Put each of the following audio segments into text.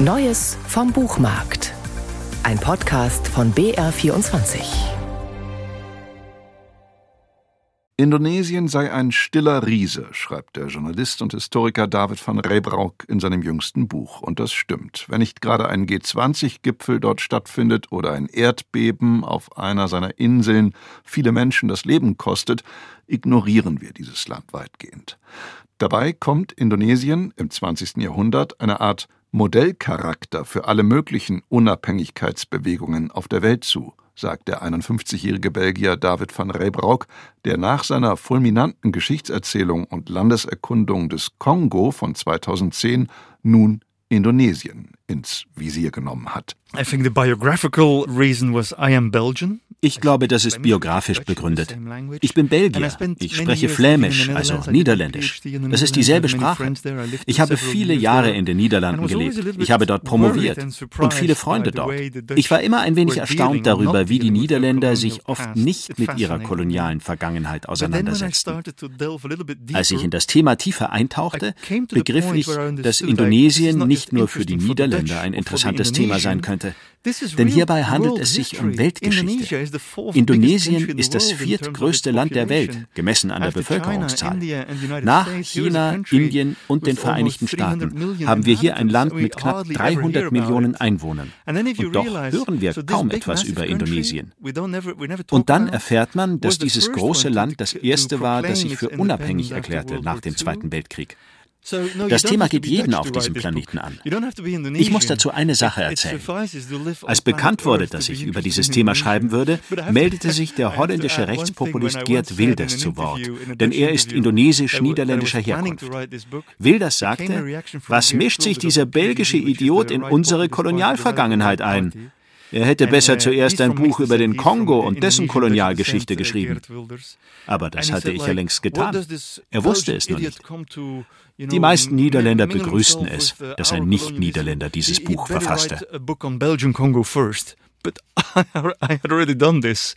Neues vom Buchmarkt. Ein Podcast von BR24. Indonesien sei ein stiller Riese, schreibt der Journalist und Historiker David van Reybrouck in seinem jüngsten Buch. Und das stimmt. Wenn nicht gerade ein G20-Gipfel dort stattfindet oder ein Erdbeben auf einer seiner Inseln viele Menschen das Leben kostet, ignorieren wir dieses Land weitgehend. Dabei kommt Indonesien im 20. Jahrhundert eine Art Modellcharakter für alle möglichen Unabhängigkeitsbewegungen auf der Welt zu, sagt der 51-jährige Belgier David van Reybrouck, der nach seiner fulminanten Geschichtserzählung und Landeserkundung des Kongo von 2010 nun Indonesien ins Visier genommen hat. I think the biographical reason was I am Belgian. Ich glaube, das ist biografisch begründet. Ich bin Belgier. Ich spreche Flämisch, also Niederländisch. Das ist dieselbe Sprache. Ich habe viele Jahre in den Niederlanden gelebt. Ich habe dort promoviert und viele Freunde dort. Ich war immer ein wenig erstaunt darüber, wie die Niederländer sich oft nicht mit ihrer kolonialen Vergangenheit auseinandersetzten. Als ich in das Thema tiefer eintauchte, begriff ich, dass Indonesien nicht nur für die Niederländer ein interessantes Thema sein könnte. Denn hierbei handelt es sich um Weltgeschichte. Indonesien ist das viertgrößte Land der Welt, gemessen an der Bevölkerungszahl. Nach China, Indien und den Vereinigten Staaten haben wir hier ein Land mit knapp 300 Millionen Einwohnern. Und doch hören wir kaum etwas über Indonesien. Und dann erfährt man, dass dieses große Land das erste war, das sich für unabhängig erklärte nach dem Zweiten Weltkrieg. Das Thema geht jeden auf diesem Planeten an. Ich muss dazu eine Sache erzählen. Als bekannt wurde, dass ich über dieses Thema schreiben würde, meldete sich der holländische Rechtspopulist Geert Wilders zu Wort, denn er ist indonesisch-niederländischer Herkunft. Wilders sagte, was mischt sich dieser belgische Idiot in unsere Kolonialvergangenheit ein? Er hätte besser zuerst ein Buch über den Kongo und dessen Kolonialgeschichte geschrieben. Aber das hatte ich ja längst getan. Er wusste es nur nicht. Die meisten Niederländer begrüßten es, dass ein Nicht-Niederländer dieses Buch verfasste. but I had already done this.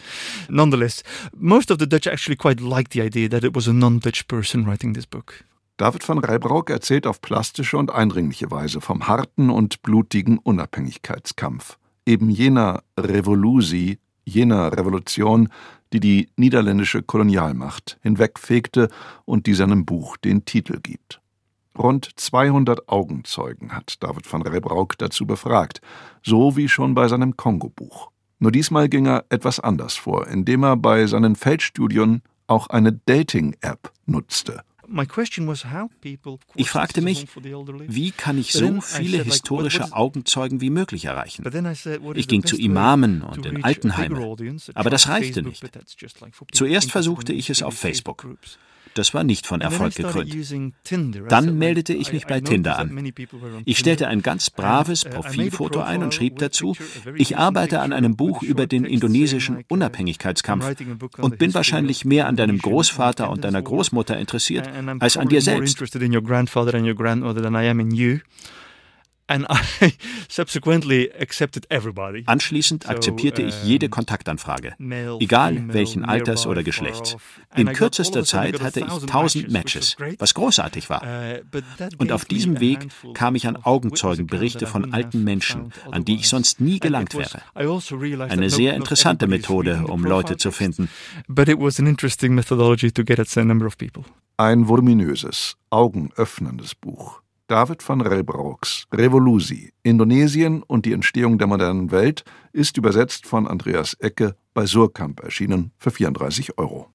Nonetheless, most of the Dutch actually quite liked the idea that it was a non-Dutch person writing this book. David van Reybrouck erzählt auf plastische und eindringliche Weise vom harten und blutigen Unabhängigkeitskampf eben jener Revolusi, jener Revolution, die die niederländische Kolonialmacht hinwegfegte und die seinem Buch den Titel gibt. Rund 200 Augenzeugen hat David van Reybrouck dazu befragt, so wie schon bei seinem Kongo-Buch. Nur diesmal ging er etwas anders vor, indem er bei seinen Feldstudien auch eine Dating-App nutzte. Ich fragte mich, wie kann ich so viele historische Augenzeugen wie möglich erreichen? Ich ging zu Imamen und in Altenheimen, aber das reichte nicht. Zuerst versuchte ich es auf Facebook. Das war nicht von Erfolg gekrönt. Dann meldete ich mich bei Tinder an. Ich stellte ein ganz braves uh, Profilfoto ein und schrieb dazu, ich arbeite an einem Buch über den indonesischen Unabhängigkeitskampf und bin wahrscheinlich mehr an deinem Großvater und deiner Großmutter interessiert als an dir selbst. Anschließend akzeptierte ich jede Kontaktanfrage, egal welchen Alters oder Geschlechts. In kürzester Zeit hatte ich tausend Matches, was großartig war. Uh, Und auf diesem Weg kam ich an Augenzeugenberichte von alten Menschen, an die ich sonst nie gelangt wäre. Also Eine sehr interessante Methode, um Leute zu finden. Ein voluminöses, augenöffnendes Buch. David van Reybroucks Revolusi, Indonesien und die Entstehung der modernen Welt ist übersetzt von Andreas Ecke bei Surkamp erschienen für 34 Euro.